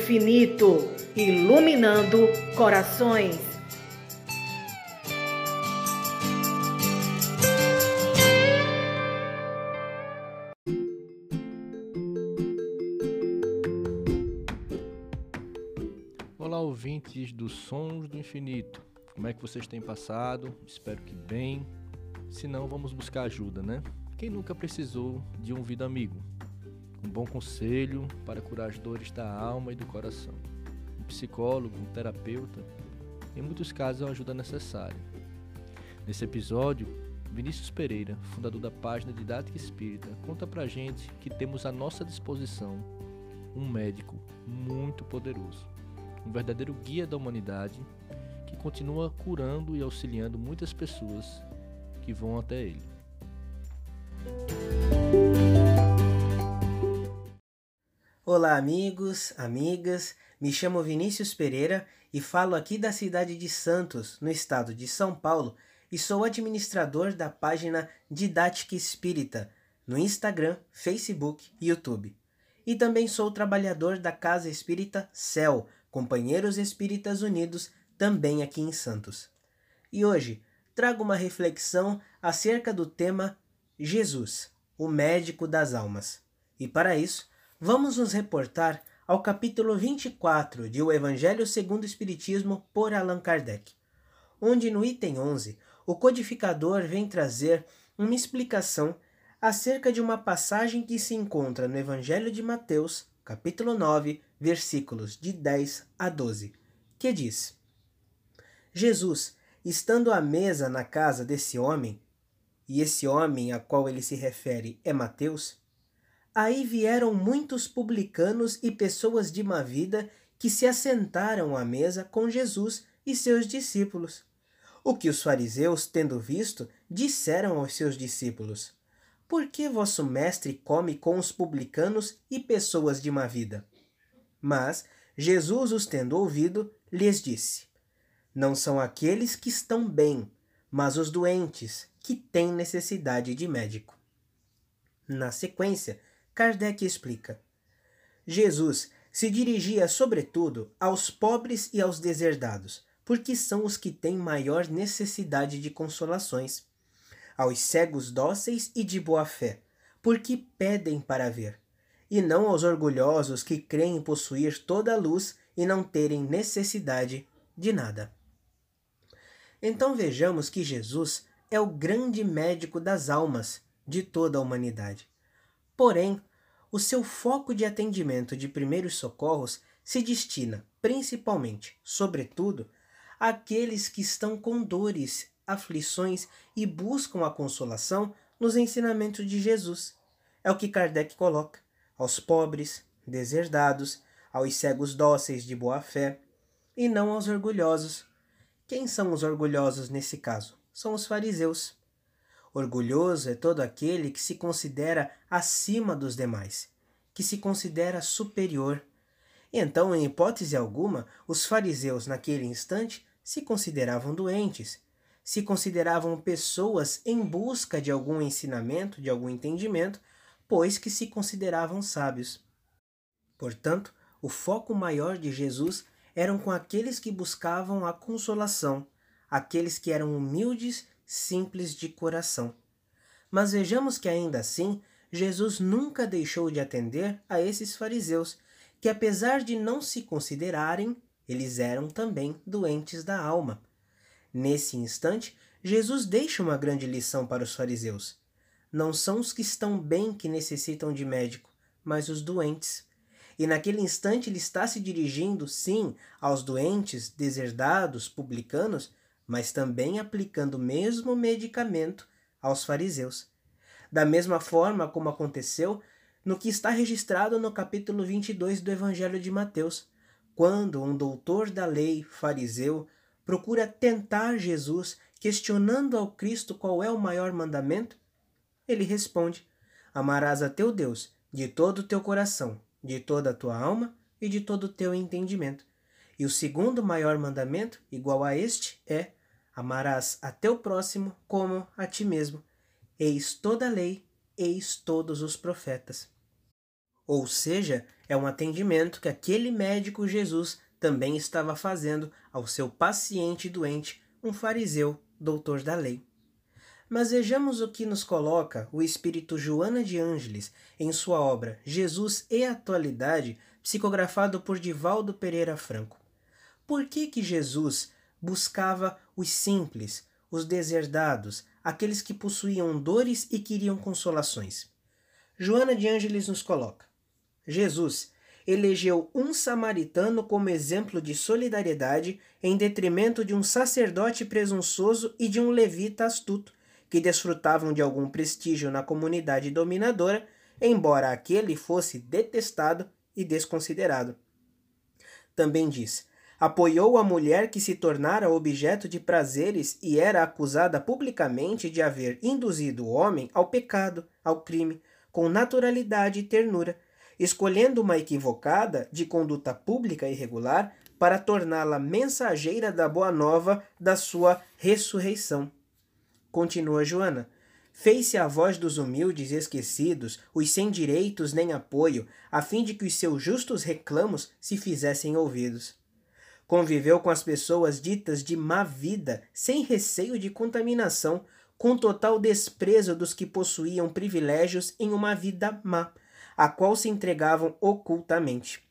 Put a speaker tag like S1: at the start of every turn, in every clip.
S1: infinito, iluminando corações.
S2: Olá, ouvintes dos Sons do Infinito. Como é que vocês têm passado? Espero que bem. Se não, vamos buscar ajuda, né? Quem nunca precisou de um ouvido amigo? Um bom conselho para curar as dores da alma e do coração. Um psicólogo, um terapeuta, em muitos casos é uma ajuda necessária. Nesse episódio, Vinícius Pereira, fundador da página Didática Espírita, conta pra gente que temos à nossa disposição um médico muito poderoso, um verdadeiro guia da humanidade que continua curando e auxiliando muitas pessoas que vão até ele.
S3: Olá, amigos, amigas. Me chamo Vinícius Pereira e falo aqui da cidade de Santos, no estado de São Paulo, e sou administrador da página Didática Espírita no Instagram, Facebook e YouTube. E também sou trabalhador da Casa Espírita Céu, Companheiros Espíritas Unidos, também aqui em Santos. E hoje trago uma reflexão acerca do tema Jesus, o médico das almas. E para isso, vamos nos reportar ao capítulo 24 de O Evangelho segundo o Espiritismo por Allan Kardec, onde no item 11 o codificador vem trazer uma explicação acerca de uma passagem que se encontra no Evangelho de Mateus, capítulo 9, versículos de 10 a 12, que diz: Jesus, estando à mesa na casa desse homem, e esse homem a qual ele se refere é Mateus, aí vieram muitos publicanos e pessoas de má vida que se assentaram à mesa com Jesus e seus discípulos. O que os fariseus, tendo visto, disseram aos seus discípulos: Por que vosso mestre come com os publicanos e pessoas de má vida? Mas Jesus, os tendo ouvido, lhes disse: Não são aqueles que estão bem, mas os doentes, que têm necessidade de médico. Na sequência, Kardec explica: Jesus se dirigia sobretudo aos pobres e aos deserdados porque são os que têm maior necessidade de consolações. Aos cegos dóceis e de boa fé, porque pedem para ver, e não aos orgulhosos que creem possuir toda a luz e não terem necessidade de nada. Então vejamos que Jesus é o grande médico das almas de toda a humanidade. Porém, o seu foco de atendimento de primeiros socorros se destina principalmente, sobretudo, aqueles que estão com dores, aflições e buscam a consolação nos ensinamentos de Jesus. É o que Kardec coloca: aos pobres, deserdados, aos cegos dóceis de boa fé, e não aos orgulhosos. Quem são os orgulhosos nesse caso? São os fariseus. Orgulhoso é todo aquele que se considera acima dos demais, que se considera superior. Então, em hipótese alguma, os fariseus naquele instante se consideravam doentes, se consideravam pessoas em busca de algum ensinamento, de algum entendimento, pois que se consideravam sábios. Portanto, o foco maior de Jesus eram com aqueles que buscavam a consolação, aqueles que eram humildes, simples de coração. Mas vejamos que ainda assim, Jesus nunca deixou de atender a esses fariseus, que apesar de não se considerarem eles eram também doentes da alma. Nesse instante, Jesus deixa uma grande lição para os fariseus. Não são os que estão bem que necessitam de médico, mas os doentes. E naquele instante ele está se dirigindo, sim, aos doentes, deserdados, publicanos, mas também aplicando o mesmo medicamento aos fariseus. Da mesma forma como aconteceu no que está registrado no capítulo 22 do Evangelho de Mateus, quando um doutor da lei, fariseu, procura tentar Jesus, questionando ao Cristo qual é o maior mandamento, ele responde: Amarás a teu Deus de todo o teu coração, de toda a tua alma e de todo o teu entendimento. E o segundo maior mandamento, igual a este, é: Amarás a teu próximo como a ti mesmo. Eis toda a lei, eis todos os profetas. Ou seja, é um atendimento que aquele médico Jesus também estava fazendo ao seu paciente doente, um fariseu, doutor da lei. Mas vejamos o que nos coloca o espírito Joana de Ângeles em sua obra Jesus e Atualidade, psicografado por Divaldo Pereira Franco. Por que que Jesus buscava os simples, os deserdados, aqueles que possuíam dores e queriam consolações? Joana de Ângeles nos coloca: Jesus elegeu um samaritano como exemplo de solidariedade em detrimento de um sacerdote presunçoso e de um levita astuto que desfrutavam de algum prestígio na comunidade dominadora, embora aquele fosse detestado e desconsiderado. Também diz: apoiou a mulher que se tornara objeto de prazeres e era acusada publicamente de haver induzido o homem ao pecado, ao crime, com naturalidade e ternura, escolhendo uma equivocada de conduta pública e regular para torná-la mensageira da boa nova da sua ressurreição. Continua Joana. Fez-se a voz dos humildes e esquecidos, os sem direitos nem apoio, a fim de que os seus justos reclamos se fizessem ouvidos. Conviveu com as pessoas ditas de má vida, sem receio de contaminação, com total desprezo dos que possuíam privilégios em uma vida má, a qual se entregavam ocultamente.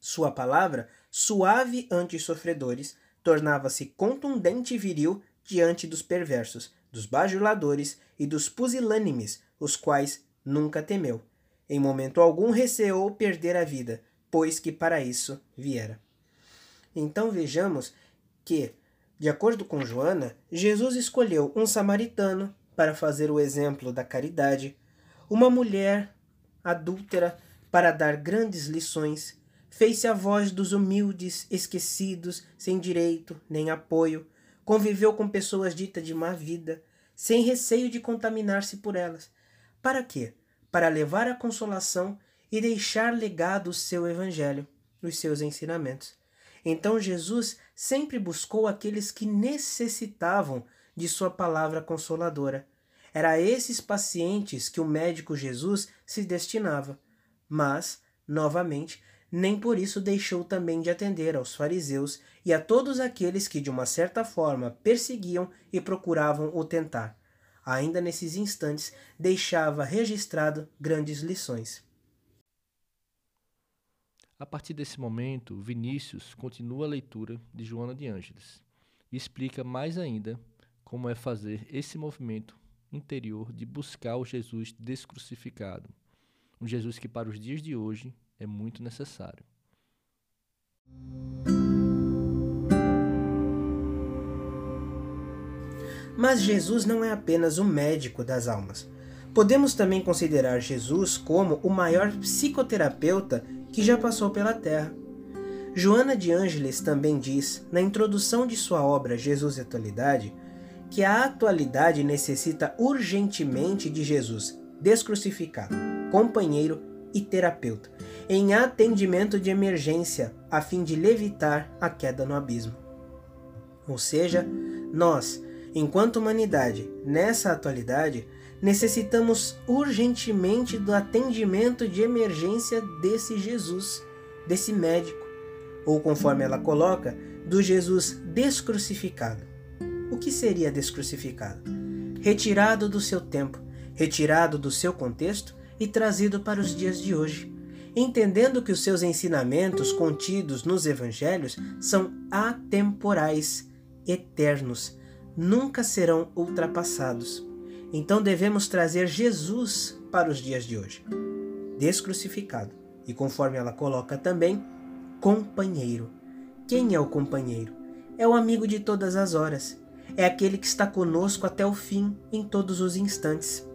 S3: Sua palavra, suave ante sofredores, tornava-se contundente e viril diante dos perversos, dos bajuladores e dos pusilânimes, os quais nunca temeu. Em momento algum receou perder a vida, pois que para isso viera. Então vejamos que, de acordo com Joana, Jesus escolheu um samaritano para fazer o exemplo da caridade, uma mulher adúltera para dar grandes lições, fez-se a voz dos humildes, esquecidos, sem direito nem apoio, Conviveu com pessoas ditas de má vida, sem receio de contaminar-se por elas. Para quê? Para levar a consolação e deixar legado o seu evangelho, os seus ensinamentos. Então Jesus sempre buscou aqueles que necessitavam de sua palavra consoladora. Era a esses pacientes que o médico Jesus se destinava. Mas, novamente, nem por isso deixou também de atender aos fariseus e a todos aqueles que de uma certa forma perseguiam e procuravam o tentar. Ainda nesses instantes deixava registrado grandes lições.
S2: A partir desse momento, Vinícius continua a leitura de Joana de Ângeles e explica mais ainda como é fazer esse movimento interior de buscar o Jesus descrucificado, um Jesus que para os dias de hoje é muito necessário.
S3: Mas Jesus não é apenas o médico das almas. Podemos também considerar Jesus como o maior psicoterapeuta que já passou pela Terra. Joana de Ângeles também diz, na introdução de sua obra Jesus e Atualidade, que a atualidade necessita urgentemente de Jesus, descrucificado, companheiro e terapeuta, em atendimento de emergência, a fim de levitar a queda no abismo. Ou seja, nós, enquanto humanidade, nessa atualidade, necessitamos urgentemente do atendimento de emergência desse Jesus, desse médico, ou conforme ela coloca, do Jesus descrucificado. O que seria descrucificado? Retirado do seu tempo, retirado do seu contexto e trazido para os dias de hoje, entendendo que os seus ensinamentos contidos nos evangelhos são atemporais, eternos, nunca serão ultrapassados. Então devemos trazer Jesus para os dias de hoje, descrucificado, e conforme ela coloca também, companheiro. Quem é o companheiro? É o amigo de todas as horas. É aquele que está conosco até o fim, em todos os instantes.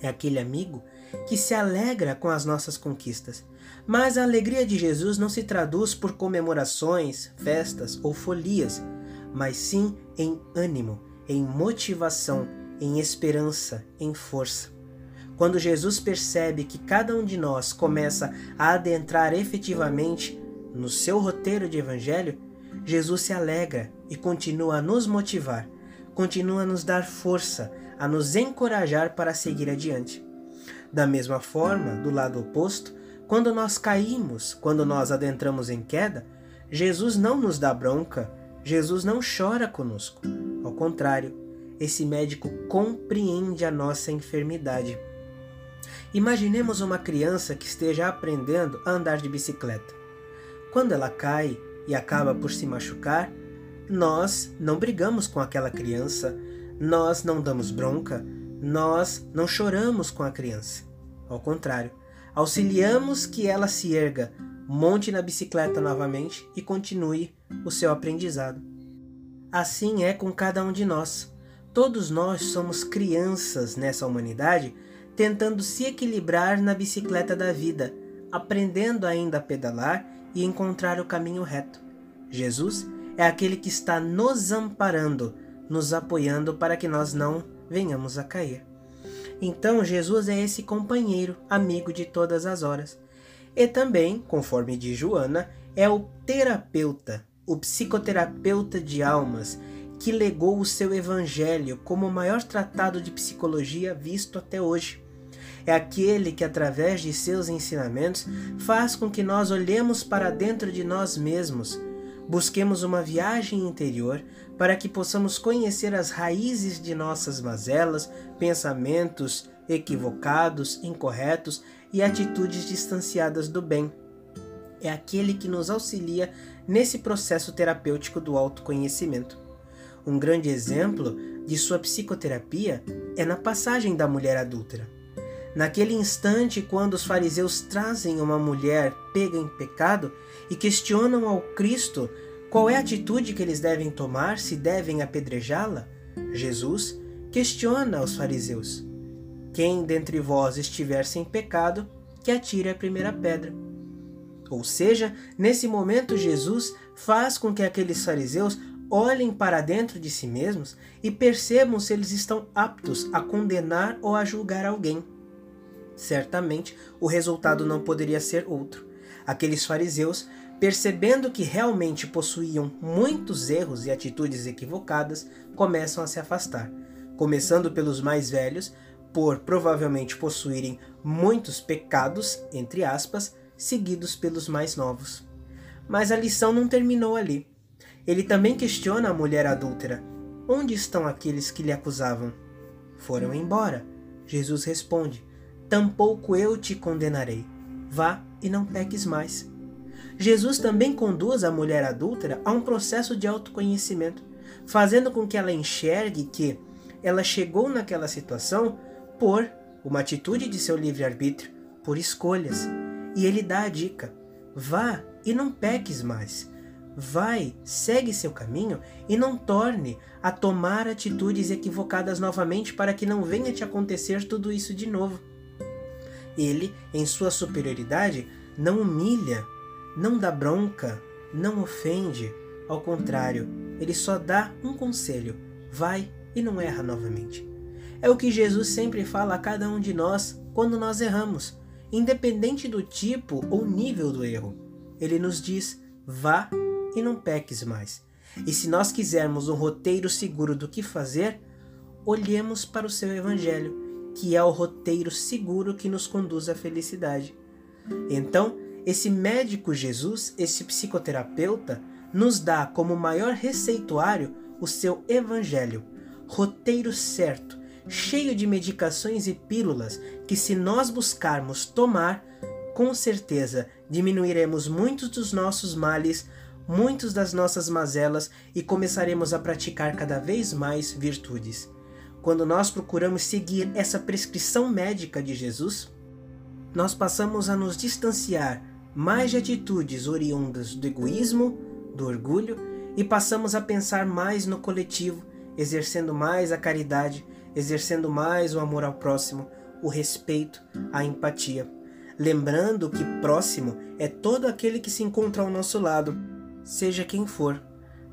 S3: É aquele amigo que se alegra com as nossas conquistas. Mas a alegria de Jesus não se traduz por comemorações, festas ou folias, mas sim em ânimo, em motivação, em esperança, em força. Quando Jesus percebe que cada um de nós começa a adentrar efetivamente no seu roteiro de evangelho, Jesus se alegra e continua a nos motivar, continua a nos dar força, a nos encorajar para seguir adiante. Da mesma forma, do lado oposto, Quando nós caímos, quando nós adentramos em queda, Jesus não nos dá bronca, Jesus não chora conosco. Ao contrário, esse médico compreende a nossa enfermidade. Imaginemos uma criança que esteja aprendendo a andar de bicicleta. Quando ela cai e acaba por se machucar, nós não brigamos com aquela criança, nós não damos bronca, nós não choramos com a criança. Ao contrário, auxiliamos que ela se erga, monte na bicicleta novamente e continue o seu aprendizado. Assim é com cada um de nós. Todos nós somos crianças nessa humanidade tentando se equilibrar na bicicleta da vida, aprendendo ainda a pedalar e encontrar o caminho reto. Jesus é aquele que está nos amparando, nos apoiando para que nós não venhamos a cair. Então, Jesus é esse companheiro, amigo de todas as horas. E também, conforme diz Joana, é o terapeuta, o psicoterapeuta de almas, que legou o seu evangelho como o maior tratado de psicologia visto até hoje. É aquele que, através de seus ensinamentos, faz com que nós olhemos para dentro de nós mesmos, busquemos uma viagem interior para que possamos conhecer as raízes de nossas mazelas, pensamentos equivocados, incorretos e atitudes distanciadas do bem. É aquele que nos auxilia nesse processo terapêutico do autoconhecimento. Um grande exemplo de sua psicoterapia é na passagem da mulher adúltera. Naquele instante, quando os fariseus trazem uma mulher pega em pecado e questionam ao Cristo qual é a atitude que eles devem tomar, se devem apedrejá-la, Jesus questiona os fariseus: Quem dentre vós estiver sem pecado, que atire a primeira pedra. Ou seja, nesse momento, Jesus faz com que aqueles fariseus olhem para dentro de si mesmos e percebam se eles estão aptos a condenar ou a julgar alguém. Certamente o resultado não poderia ser outro. Aqueles fariseus, percebendo que realmente possuíam muitos erros e atitudes equivocadas, começam a se afastar, começando pelos mais velhos, por provavelmente possuírem muitos pecados, entre aspas, seguidos pelos mais novos. Mas a lição não terminou ali. Ele também questiona a mulher adúltera: Onde estão aqueles que lhe acusavam? Foram embora. Jesus responde: tampouco eu te condenarei. Vá e não peques mais. Jesus também conduz a mulher adúltera a um processo de autoconhecimento, fazendo com que ela enxergue que ela chegou naquela situação por uma atitude de seu livre-arbítrio, por escolhas. E ele dá a dica: vá e não peques mais. Vai, segue seu caminho e não torne a tomar atitudes equivocadas novamente para que não venha te acontecer tudo isso de novo. Ele, em sua superioridade, não humilha, não dá bronca, não ofende. Ao contrário, ele só dá um conselho: vai e não erra novamente. É o que Jesus sempre fala a cada um de nós quando nós erramos, independente do tipo ou nível do erro. Ele nos diz: vá e não peques mais. E se nós quisermos um roteiro seguro do que fazer, olhemos para o seu evangelho que é o roteiro seguro que nos conduz à felicidade. Então, esse médico Jesus, esse psicoterapeuta, nos dá como maior receituário o seu evangelho, roteiro certo, cheio de medicações e pílulas que, se nós buscarmos tomar, com certeza diminuiremos muitos dos nossos males, muitos das nossas mazelas e começaremos a praticar cada vez mais virtudes. Quando nós procuramos seguir essa prescrição médica de Jesus, nós passamos a nos distanciar mais de atitudes oriundas do egoísmo, do orgulho e passamos a pensar mais no coletivo, exercendo mais a caridade, exercendo mais o amor ao próximo, o respeito, a empatia. Lembrando que próximo é todo aquele que se encontra ao nosso lado, seja quem for,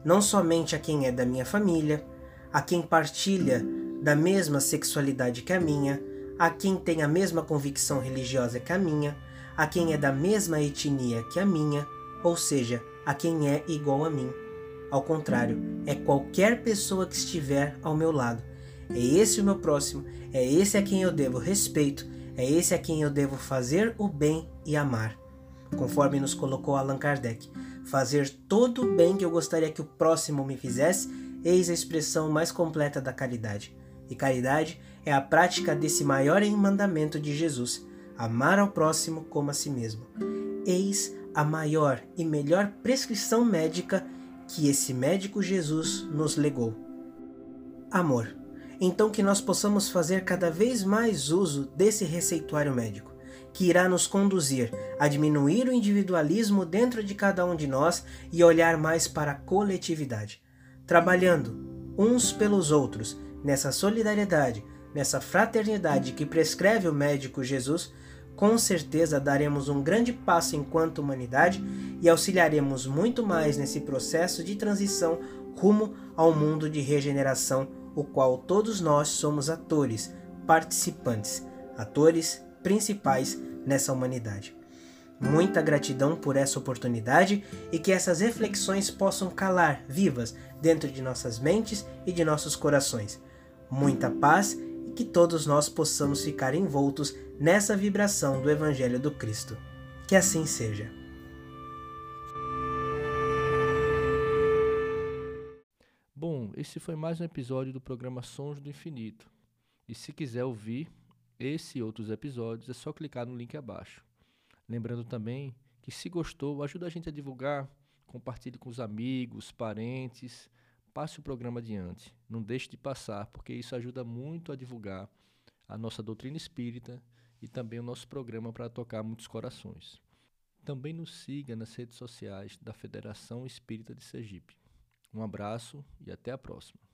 S3: não somente a quem é da minha família, a quem partilha da mesma sexualidade que a minha, a quem tem a mesma convicção religiosa que a minha, a quem é da mesma etnia que a minha, ou seja, a quem é igual a mim. Ao contrário, é qualquer pessoa que estiver ao meu lado. É esse o meu próximo, é esse a quem eu devo respeito, É esse a quem eu devo fazer o bem e amar. Conforme nos colocou Allan Kardec, fazer todo o bem que eu gostaria que o próximo me fizesse, eis a expressão mais completa da caridade. E caridade é a prática desse maior mandamento de Jesus, amar ao próximo como a si mesmo. Eis a maior e melhor prescrição médica que esse médico Jesus nos legou. Amor. Então que nós possamos fazer cada vez mais uso desse receituário médico, que irá nos conduzir a diminuir o individualismo dentro de cada um de nós e olhar mais para a coletividade, trabalhando uns pelos outros nessa solidariedade, nessa fraternidade que prescreve o médico Jesus com certeza daremos um grande passo enquanto humanidade e auxiliaremos muito mais nesse processo de transição rumo ao mundo de regeneração, o qual todos nós somos atores, participantes, atores principais nessa humanidade. Muita gratidão por essa oportunidade e que essas reflexões possam calar vivas dentro de nossas mentes e de nossos corações. Muita paz e que todos nós possamos ficar envoltos nessa vibração do Evangelho do Cristo. Que assim seja.
S2: Bom, esse foi mais um episódio do programa Sons do Infinito. E se quiser ouvir esse e outros episódios, é só clicar no link abaixo. Lembrando também que se gostou, ajuda a gente a divulgar, compartilhe com os amigos, parentes, passe o programa adiante. Não deixe de passar, porque isso ajuda muito a divulgar a nossa doutrina espírita e também o nosso programa para tocar muitos corações. Também nos siga nas redes sociais da Federação Espírita de Sergipe. Um abraço e até a próxima.